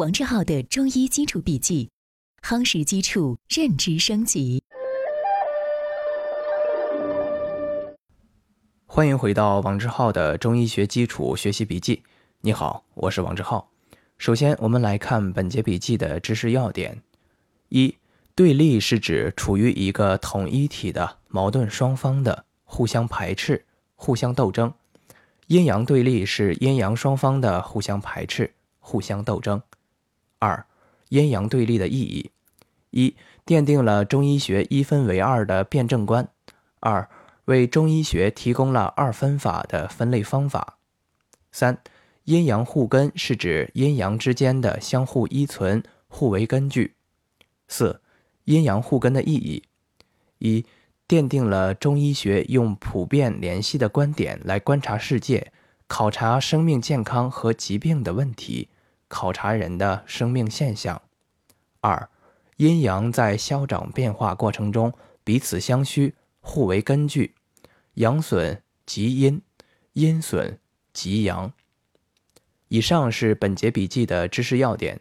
王志浩的中医基础笔记，夯实基础，认知升级。欢迎回到王志浩的中医学基础学习笔记。你好，我是王志浩。首先，我们来看本节笔记的知识要点：一、对立是指处于一个统一体的矛盾双方的互相排斥、互相斗争；阴阳对立是阴阳双方的互相排斥、互相斗争。二、阴阳对立的意义：一、奠定了中医学一分为二的辩证观；二、为中医学提供了二分法的分类方法。三、阴阳互根是指阴阳之间的相互依存、互为根据。四、阴阳互根的意义：一、奠定了中医学用普遍联系的观点来观察世界、考察生命健康和疾病的问题。考察人的生命现象。二，阴阳在消长变化过程中彼此相需，互为根据。阳损即阴，阴损即阳。以上是本节笔记的知识要点。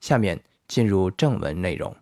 下面进入正文内容。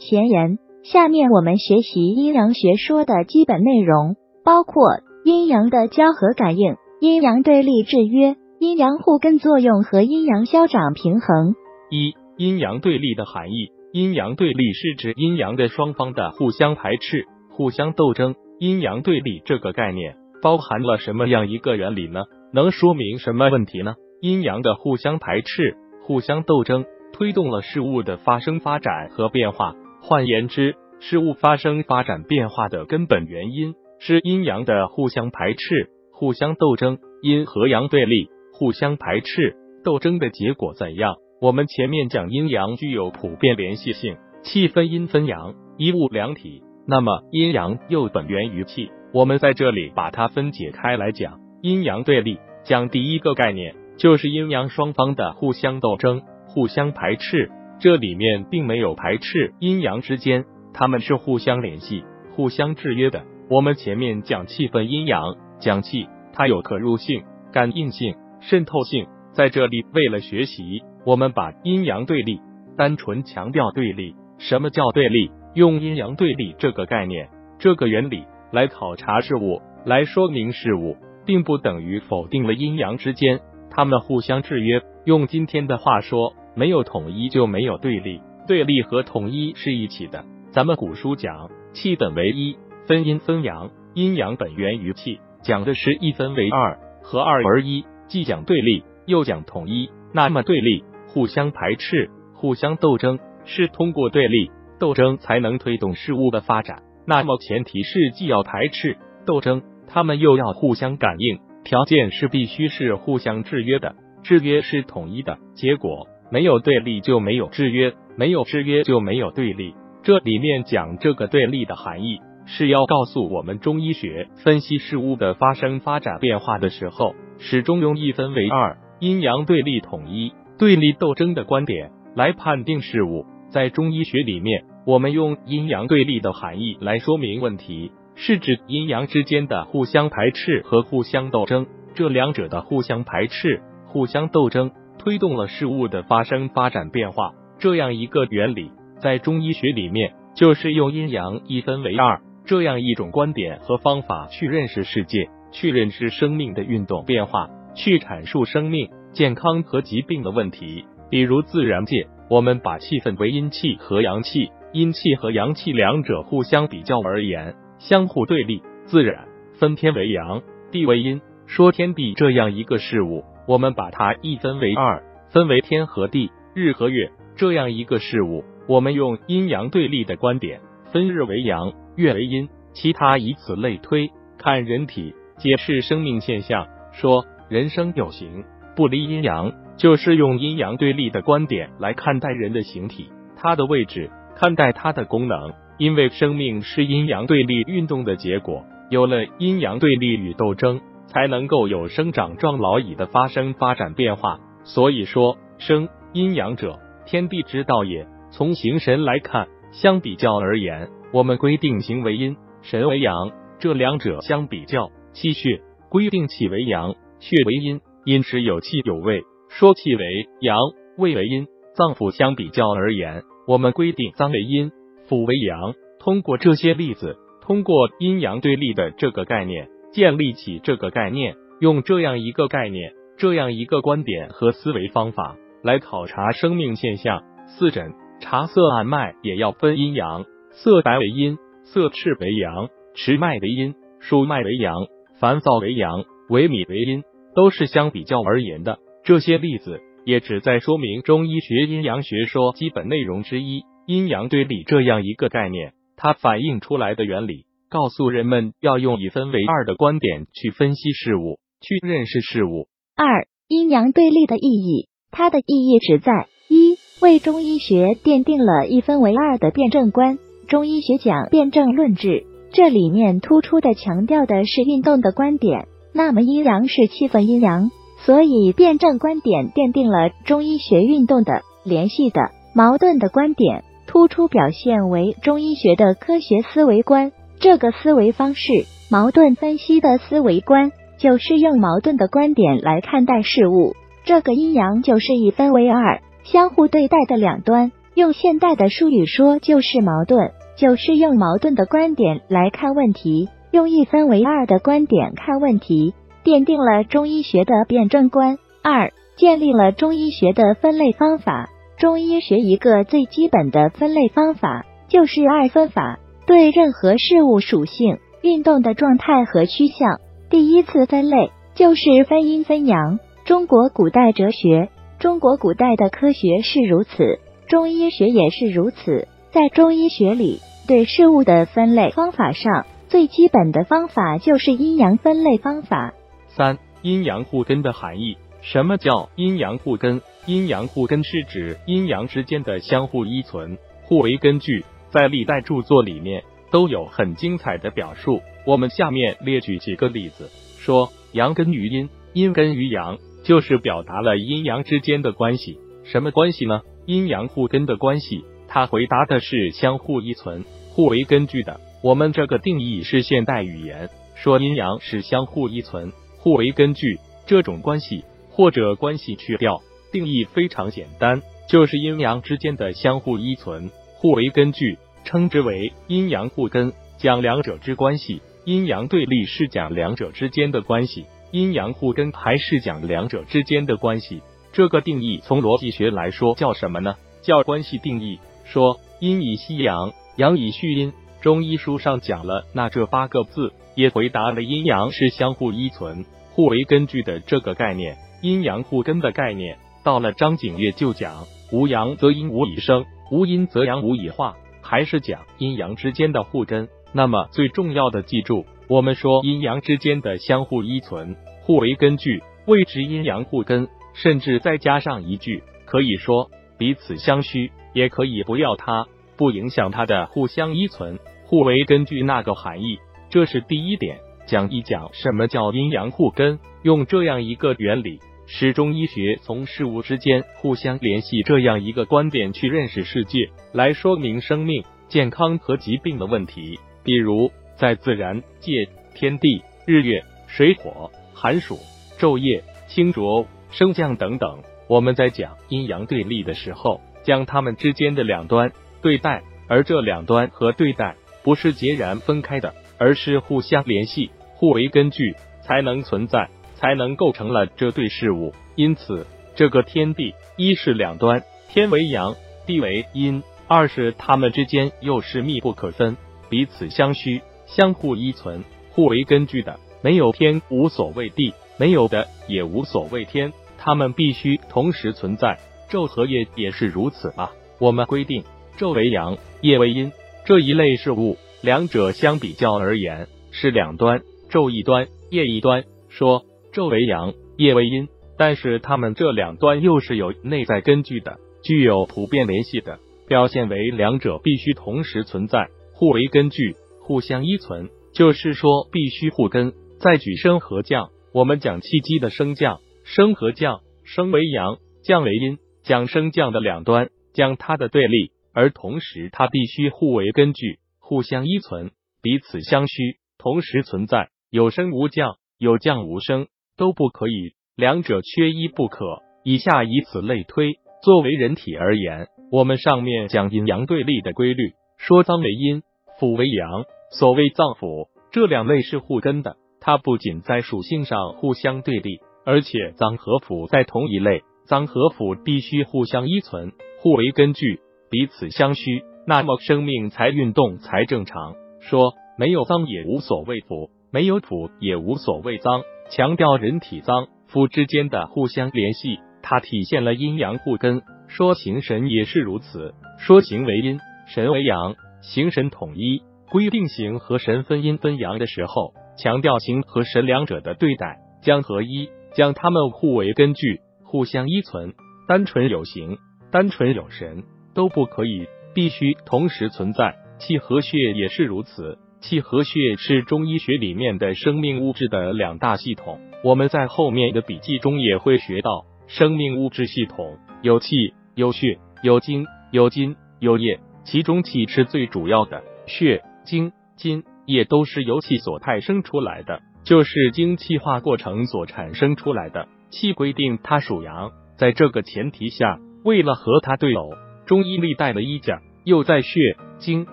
前言：下面我们学习阴阳学说的基本内容，包括阴阳的交合感应、阴阳对立制约。阴阳互根作用和阴阳消长平衡。一、阴阳对立的含义。阴阳对立是指阴阳的双方的互相排斥、互相斗争。阴阳对立这个概念包含了什么样一个原理呢？能说明什么问题呢？阴阳的互相排斥、互相斗争，推动了事物的发生、发展和变化。换言之，事物发生、发展、变化的根本原因是阴阳的互相排斥、互相斗争。阴和阳对立。互相排斥斗争的结果怎样？我们前面讲阴阳具有普遍联系性，气分阴分阳，一物两体。那么阴阳又本源于气，我们在这里把它分解开来讲。阴阳对立，讲第一个概念就是阴阳双方的互相斗争、互相排斥。这里面并没有排斥阴阳之间，他们是互相联系、互相制约的。我们前面讲气分阴阳，讲气它有可入性、感应性。渗透性在这里，为了学习，我们把阴阳对立单纯强调对立。什么叫对立？用阴阳对立这个概念、这个原理来考察事物，来说明事物，并不等于否定了阴阳之间它们互相制约。用今天的话说，没有统一就没有对立，对立和统一是一起的。咱们古书讲气本为一，分阴分阳，阴阳本源于气，讲的是一分为二，合二而一。既讲对立，又讲统一。那么对立、互相排斥、互相斗争，是通过对立斗争才能推动事物的发展。那么前提是既要排斥斗争，他们又要互相感应，条件是必须是互相制约的，制约是统一的。结果没有对立就没有制约，没有制约就没有对立。这里面讲这个对立的含义，是要告诉我们中医学分析事物的发生、发展、变化的时候。始终用一分为二、阴阳对立统一、对立斗争的观点来判定事物。在中医学里面，我们用阴阳对立的含义来说明问题，是指阴阳之间的互相排斥和互相斗争。这两者的互相排斥、互相斗争，推动了事物的发生、发展、变化。这样一个原理，在中医学里面，就是用阴阳一分为二这样一种观点和方法去认识世界。去认识生命的运动变化，去阐述生命健康和疾病的问题。比如自然界，我们把气分为阴气和阳气，阴气和阳气两者互相比较而言，相互对立。自然分天为阳，地为阴，说天地这样一个事物，我们把它一分为二，分为天和地、日和月这样一个事物，我们用阴阳对立的观点，分日为阳，月为阴，其他以此类推，看人体。解释生命现象，说人生有形，不离阴阳，就是用阴阳对立的观点来看待人的形体，它的位置，看待它的功能。因为生命是阴阳对立运动的结果，有了阴阳对立与斗争，才能够有生长壮老已的发生、发展、变化。所以说，生阴阳者，天地之道也。从形神来看，相比较而言，我们规定形为阴，神为阳，这两者相比较。气血规定气为阳，血为阴，阴时有气有味。说气为阳，味为阴，脏腑相比较而言，我们规定脏为阴，腑为阳。通过这些例子，通过阴阳对立的这个概念，建立起这个概念，用这样一个概念、这样一个观点和思维方法来考察生命现象。四诊查色按脉也要分阴阳，色白为阴，色赤为阳，持脉为阴，数脉为阳，烦躁为阳，萎靡为阴，都是相比较而言的。这些例子也旨在说明中医学阴阳学说基本内容之一——阴阳对立这样一个概念。它反映出来的原理，告诉人们要用一分为二的观点去分析事物，去认识事物。二、阴阳对立的意义，它的意义只在一为中医学奠定了一分为二的辩证观。中医学讲辩证论治，这里面突出的强调的是运动的观点。那么阴阳是气氛阴阳。所以，辩证观点奠定了中医学运动的联系的矛盾的观点，突出表现为中医学的科学思维观。这个思维方式，矛盾分析的思维观，就是用矛盾的观点来看待事物。这个阴阳就是一分为二，相互对待的两端。用现代的术语说，就是矛盾，就是用矛盾的观点来看问题，用一分为二的观点看问题。奠定了中医学的辩证观。二、建立了中医学的分类方法。中医学一个最基本的分类方法就是二分法，对任何事物属性、运动的状态和趋向，第一次分类就是分阴分阳。中国古代哲学、中国古代的科学是如此，中医学也是如此。在中医学里，对事物的分类方法上，最基本的方法就是阴阳分类方法。三、阴阳互根的含义。什么叫阴阳互根？阴阳互根是指阴阳之间的相互依存、互为根据。在历代著作里面都有很精彩的表述。我们下面列举几个例子，说阳根于阴，阴根于阳，就是表达了阴阳之间的关系。什么关系呢？阴阳互根的关系。他回答的是相互依存、互为根据的。我们这个定义是现代语言，说阴阳是相互依存。互为根据这种关系或者关系去掉，定义非常简单，就是阴阳之间的相互依存、互为根据，称之为阴阳互根。讲两者之关系，阴阳对立是讲两者之间的关系，阴阳互根还是讲两者之间的关系。这个定义从逻辑学来说叫什么呢？叫关系定义。说阴以息阳，阳以蓄阴。中医书上讲了那这八个字。也回答了阴阳是相互依存、互为根据的这个概念，阴阳互根的概念。到了张景岳就讲，无阳则阴无以生，无阴则阳无以化，还是讲阴阳之间的互根。那么最重要的记住，我们说阴阳之间的相互依存、互为根据，谓之阴阳互根。甚至再加上一句，可以说彼此相需，也可以不要它，不影响它的互相依存、互为根据那个含义。这是第一点，讲一讲什么叫阴阳互根，用这样一个原理，使中医学从事物之间互相联系这样一个观点去认识世界，来说明生命、健康和疾病的问题。比如在自然界，天地、日月、水火、寒暑、昼夜、清浊、升降等等，我们在讲阴阳对立的时候，将它们之间的两端对待，而这两端和对待不是截然分开的。而是互相联系、互为根据，才能存在，才能构成了这对事物。因此，这个天地一是两端，天为阳，地为阴；二是它们之间又是密不可分，彼此相需、相互依存、互为根据的。没有天无所谓地，没有的也无所谓天，它们必须同时存在。昼和夜也是如此啊。我们规定昼为阳，夜为阴这一类事物。两者相比较而言是两端，昼一端，夜一端。说昼为阳，夜为阴，但是它们这两端又是有内在根据的，具有普遍联系的，表现为两者必须同时存在，互为根据，互相依存。就是说必须互根。再举升和降，我们讲气机的升降，升和降，升为阳，降为阴，讲升降的两端，将它的对立，而同时它必须互为根据。互相依存，彼此相需，同时存在。有升无降，有降无升，都不可以，两者缺一不可。以下以此类推，作为人体而言，我们上面讲阴阳对立的规律，说脏为阴，腑为阳。所谓脏腑，这两类是互根的，它不仅在属性上互相对立，而且脏和腑在同一类，脏和腑必须互相依存，互为根据，彼此相需，那么生命才运动才正常。说没有脏也无所谓腑，没有腑也无所谓脏，强调人体脏腑之间的互相联系，它体现了阴阳互根。说形神也是如此，说形为阴，神为阳，形神统一。规定形和神分阴分阳的时候，强调形和神两者的对待将合一，将它们互为根据，互相依存。单纯有形，单纯有神都不可以，必须同时存在。气和血也是如此，气和血是中医学里面的生命物质的两大系统。我们在后面的笔记中也会学到，生命物质系统有气、有血、有精、有筋、有液，其中气是最主要的，血。精、津、液都是由气所派生出来的，就是经气化过程所产生出来的。气规定它属阳，在这个前提下，为了和它对偶，中医历代的医家又在血、精、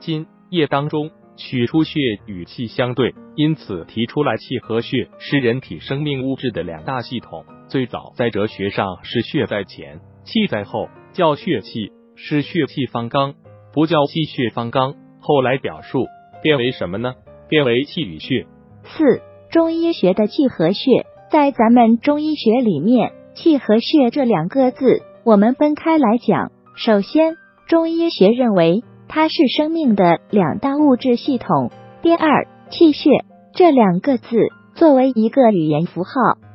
津、液当中取出血与气相对，因此提出来气和血是人体生命物质的两大系统。最早在哲学上是血在前，气在后，叫血气，是血气方刚，不叫气血方刚。后来表述变为什么呢？变为气与血。四中医学的气和血，在咱们中医学里面，气和血这两个字，我们分开来讲。首先，中医学认为它是生命的两大物质系统。第二，气血这两个字作为一个语言符号，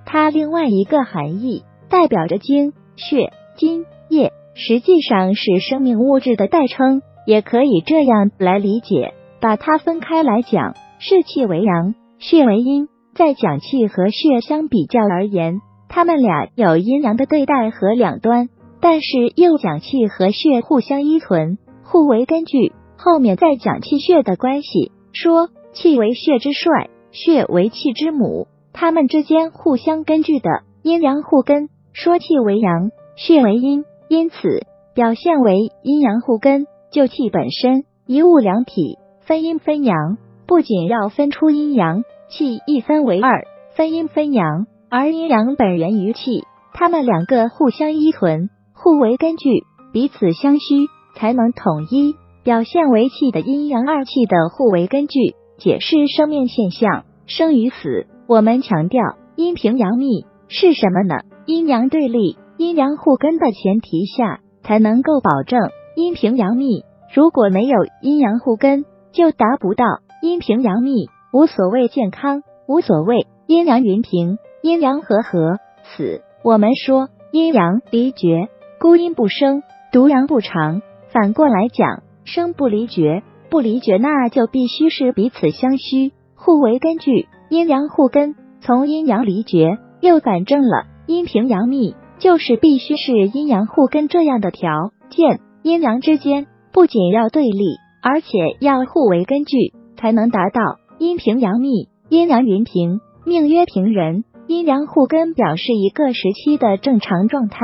它另外一个含义代表着精、血、津、液，实际上是生命物质的代称。也可以这样来理解，把它分开来讲，是气为阳，血为阴。在讲气和血相比较而言，他们俩有阴阳的对待和两端，但是又讲气和血互相依存，互为根据。后面再讲气血的关系，说气为血之帅，血为气之母，他们之间互相根据的阴阳互根。说气为阳，血为阴，因此表现为阴阳互根。就气本身一物两体，分阴分阳，不仅要分出阴阳，气一分为二，分阴分阳，而阴阳本源于气，它们两个互相依存，互为根据，彼此相需，才能统一，表现为气的阴阳二气的互为根据，解释生命现象生与死。我们强调阴平阳密是什么呢？阴阳对立、阴阳互根的前提下，才能够保证。阴平阳密，如果没有阴阳互根，就达不到阴平阳密。无所谓健康，无所谓阴阳云平，阴阳和合。死，我们说阴阳离绝，孤阴不生，独阳不长。反过来讲，生不离绝，不离绝，那就必须是彼此相需，互为根据，阴阳互根。从阴阳离绝，又反证了阴平阳密，就是必须是阴阳互根这样的条件。阴阳之间不仅要对立，而且要互为根据，才能达到阴平阳密、阴阳云平。命曰平人，阴阳互根表示一个时期的正常状态。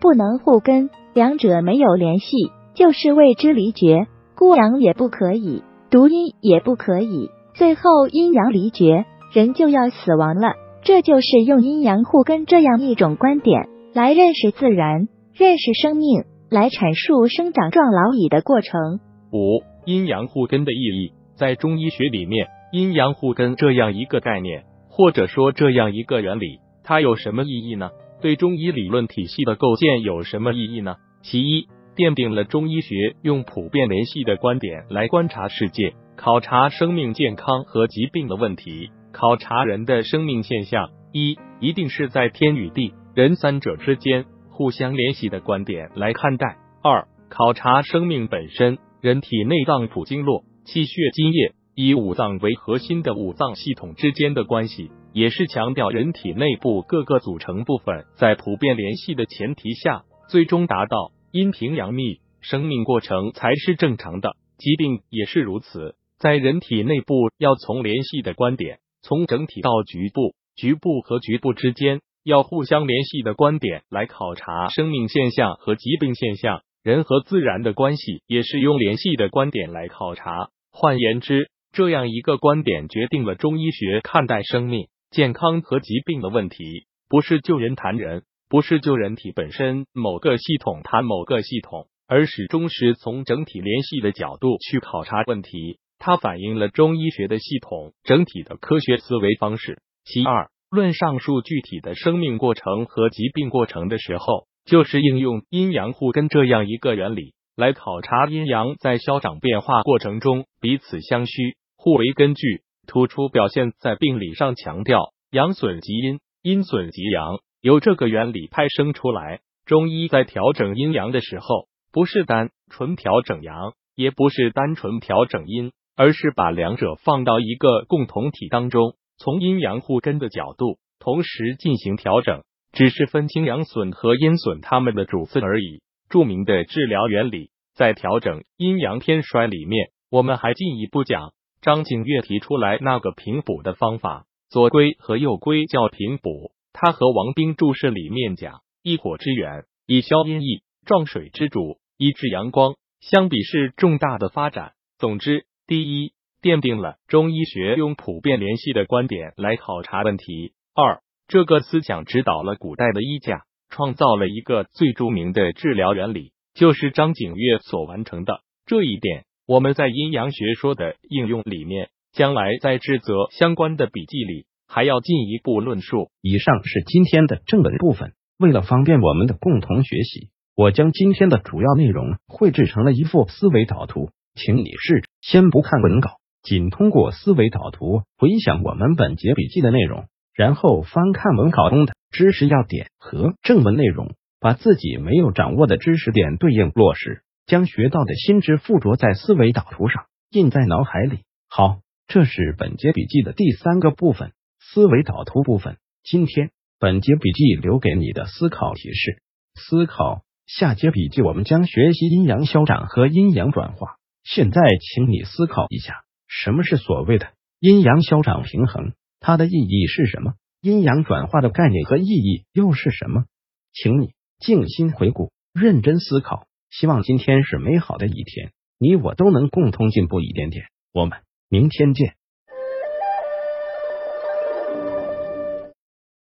不能互根，两者没有联系，就是谓之离绝。孤阳也不可以，独阴也不可以，最后阴阳离绝，人就要死亡了。这就是用阴阳互根这样一种观点来认识自然，认识生命。来阐述生长壮老矣的过程。五、阴阳互根的意义，在中医学里面，阴阳互根这样一个概念，或者说这样一个原理，它有什么意义呢？对中医理论体系的构建有什么意义呢？其一，奠定了中医学用普遍联系的观点来观察世界、考察生命健康和疾病的问题，考察人的生命现象。一，一定是在天与地、人三者之间。互相联系的观点来看待。二、考察生命本身，人体内脏腑经络、气血津液，以五脏为核心的五脏系统之间的关系，也是强调人体内部各个组成部分在普遍联系的前提下，最终达到阴平阳密，生命过程才是正常的。疾病也是如此，在人体内部要从联系的观点，从整体到局部，局部和局部之间。要互相联系的观点来考察生命现象和疾病现象，人和自然的关系也是用联系的观点来考察。换言之，这样一个观点决定了中医学看待生命、健康和疾病的问题，不是就人谈人，不是就人体本身某个系统谈某个系统，而始终是从整体联系的角度去考察问题。它反映了中医学的系统整体的科学思维方式。其二。论上述具体的生命过程和疾病过程的时候，就是应用阴阳互根这样一个原理来考察阴阳在消长变化过程中彼此相需、互为根据，突出表现在病理上强调阳损及阴、阴损及阳，由这个原理派生出来。中医在调整阴阳的时候，不是单纯调整阳，也不是单纯调整阴，而是把两者放到一个共同体当中。从阴阳互根的角度，同时进行调整，只是分清阳损和阴损它们的主次而已。著名的治疗原理，在调整阴阳偏衰里面，我们还进一步讲张景岳提出来那个平补的方法，左归和右归叫平补。他和王冰注释里面讲，一火之源，以消阴翳；壮水之主，以治阳光。相比是重大的发展。总之，第一。奠定了中医学用普遍联系的观点来考察问题。二，这个思想指导了古代的医家，创造了一个最著名的治疗原理，就是张景岳所完成的。这一点，我们在阴阳学说的应用里面，将来在治则相关的笔记里还要进一步论述。以上是今天的正文部分。为了方便我们的共同学习，我将今天的主要内容绘制成了一幅思维导图，请你试着先不看文稿。仅通过思维导图回想我们本节笔记的内容，然后翻看文稿中的知识要点和正文内容，把自己没有掌握的知识点对应落实，将学到的新知附着在思维导图上，印在脑海里。好，这是本节笔记的第三个部分——思维导图部分。今天本节笔记留给你的思考提示：思考下节笔记我们将学习阴阳消长和阴阳转化。现在，请你思考一下。什么是所谓的阴阳消长平衡？它的意义是什么？阴阳转化的概念和意义又是什么？请你静心回顾，认真思考。希望今天是美好的一天，你我都能共同进步一点点。我们明天见。